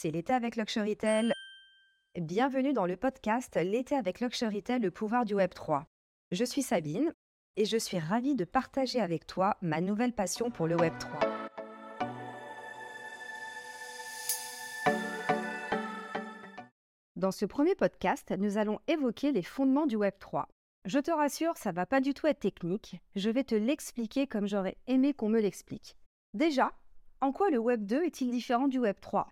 c'est l'été avec Luxurytel. Bienvenue dans le podcast L'été avec Luxurytel, le pouvoir du Web 3. Je suis Sabine et je suis ravie de partager avec toi ma nouvelle passion pour le Web 3. Dans ce premier podcast, nous allons évoquer les fondements du Web 3. Je te rassure, ça va pas du tout être technique, je vais te l'expliquer comme j'aurais aimé qu'on me l'explique. Déjà, en quoi le Web 2 est-il différent du Web 3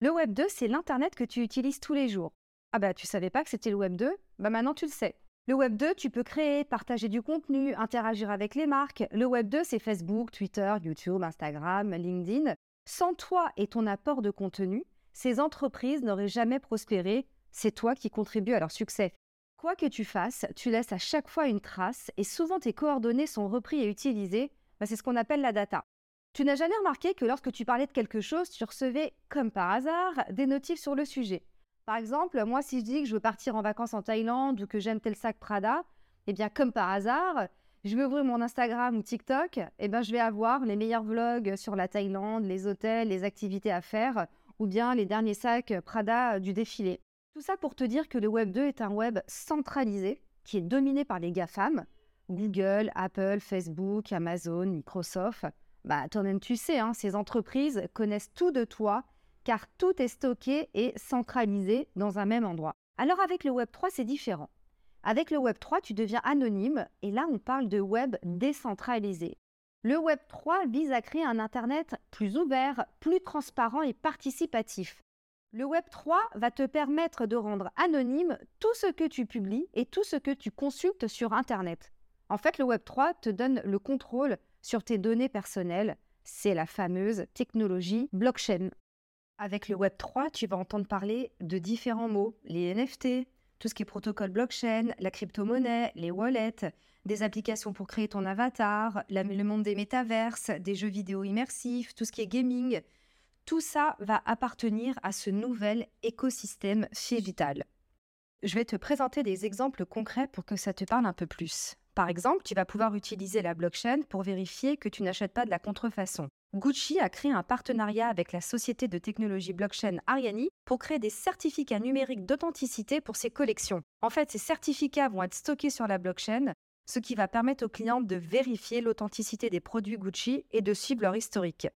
Le Web 2, c'est l'Internet que tu utilises tous les jours. Ah bah tu savais pas que c'était le Web 2 Bah maintenant tu le sais. Le Web 2, tu peux créer, partager du contenu, interagir avec les marques. Le Web 2, c'est Facebook, Twitter, YouTube, Instagram, LinkedIn. Sans toi et ton apport de contenu, ces entreprises n'auraient jamais prospéré. C'est toi qui contribues à leur succès. Quoi que tu fasses, tu laisses à chaque fois une trace et souvent tes coordonnées sont reprises et utilisées. Bah, c'est ce qu'on appelle la data. Tu n'as jamais remarqué que lorsque tu parlais de quelque chose, tu recevais, comme par hasard, des notifs sur le sujet. Par exemple, moi, si je dis que je veux partir en vacances en Thaïlande ou que j'aime tel sac Prada, eh bien, comme par hasard, je vais ouvrir mon Instagram ou TikTok, eh bien, je vais avoir les meilleurs vlogs sur la Thaïlande, les hôtels, les activités à faire, ou bien les derniers sacs Prada du défilé. Tout ça pour te dire que le Web 2 est un web centralisé qui est dominé par les GAFAM, Google, Apple, Facebook, Amazon, Microsoft, bah, toi-même tu sais, hein, ces entreprises connaissent tout de toi car tout est stocké et centralisé dans un même endroit. Alors avec le Web 3, c'est différent. Avec le Web 3, tu deviens anonyme et là, on parle de web décentralisé. Le Web 3 vise à créer un Internet plus ouvert, plus transparent et participatif. Le Web 3 va te permettre de rendre anonyme tout ce que tu publies et tout ce que tu consultes sur Internet. En fait, le Web 3 te donne le contrôle sur tes données personnelles. C'est la fameuse technologie blockchain. Avec le Web 3, tu vas entendre parler de différents mots, les NFT, tout ce qui est protocole blockchain, la crypto-monnaie, les wallets, des applications pour créer ton avatar, le monde des métaverses, des jeux vidéo immersifs, tout ce qui est gaming. Tout ça va appartenir à ce nouvel écosystème digital. Je vais te présenter des exemples concrets pour que ça te parle un peu plus. Par exemple, tu vas pouvoir utiliser la blockchain pour vérifier que tu n'achètes pas de la contrefaçon. Gucci a créé un partenariat avec la société de technologie blockchain Ariani pour créer des certificats numériques d'authenticité pour ses collections. En fait, ces certificats vont être stockés sur la blockchain, ce qui va permettre aux clients de vérifier l'authenticité des produits Gucci et de suivre leur historique.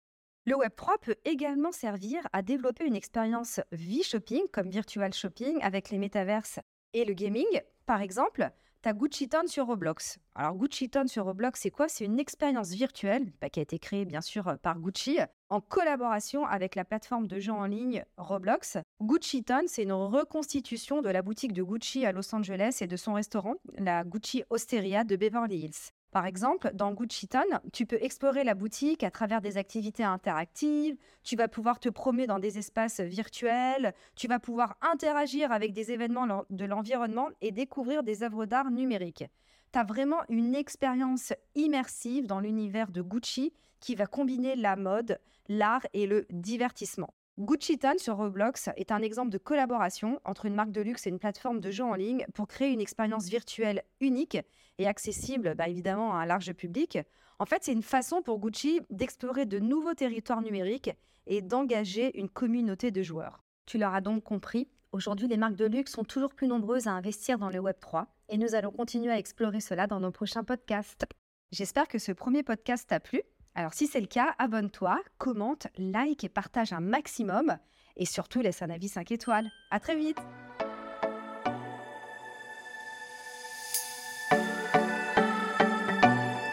Le Web3 peut également servir à développer une expérience V-shopping comme virtual shopping avec les métaverses et le gaming. Par exemple, tu Gucci Town sur Roblox. Alors Gucci Town sur Roblox, c'est quoi? C'est une expérience virtuelle bah, qui a été créée bien sûr par Gucci en collaboration avec la plateforme de jeux en ligne Roblox. Gucci Town, c'est une reconstitution de la boutique de Gucci à Los Angeles et de son restaurant, la Gucci Osteria de Beverly Hills. Par exemple, dans Gucci Town, tu peux explorer la boutique à travers des activités interactives, tu vas pouvoir te promener dans des espaces virtuels, tu vas pouvoir interagir avec des événements de l'environnement et découvrir des œuvres d'art numériques. Tu as vraiment une expérience immersive dans l'univers de Gucci qui va combiner la mode, l'art et le divertissement. Gucci Town sur Roblox est un exemple de collaboration entre une marque de luxe et une plateforme de jeux en ligne pour créer une expérience virtuelle unique et accessible bah, évidemment à un large public. En fait, c'est une façon pour Gucci d'explorer de nouveaux territoires numériques et d'engager une communauté de joueurs. Tu l'auras donc compris, aujourd'hui les marques de luxe sont toujours plus nombreuses à investir dans le Web 3 et nous allons continuer à explorer cela dans nos prochains podcasts. J'espère que ce premier podcast t'a plu alors si c'est le cas, abonne-toi, commente, like et partage un maximum et surtout laisse un avis 5 étoiles. À très vite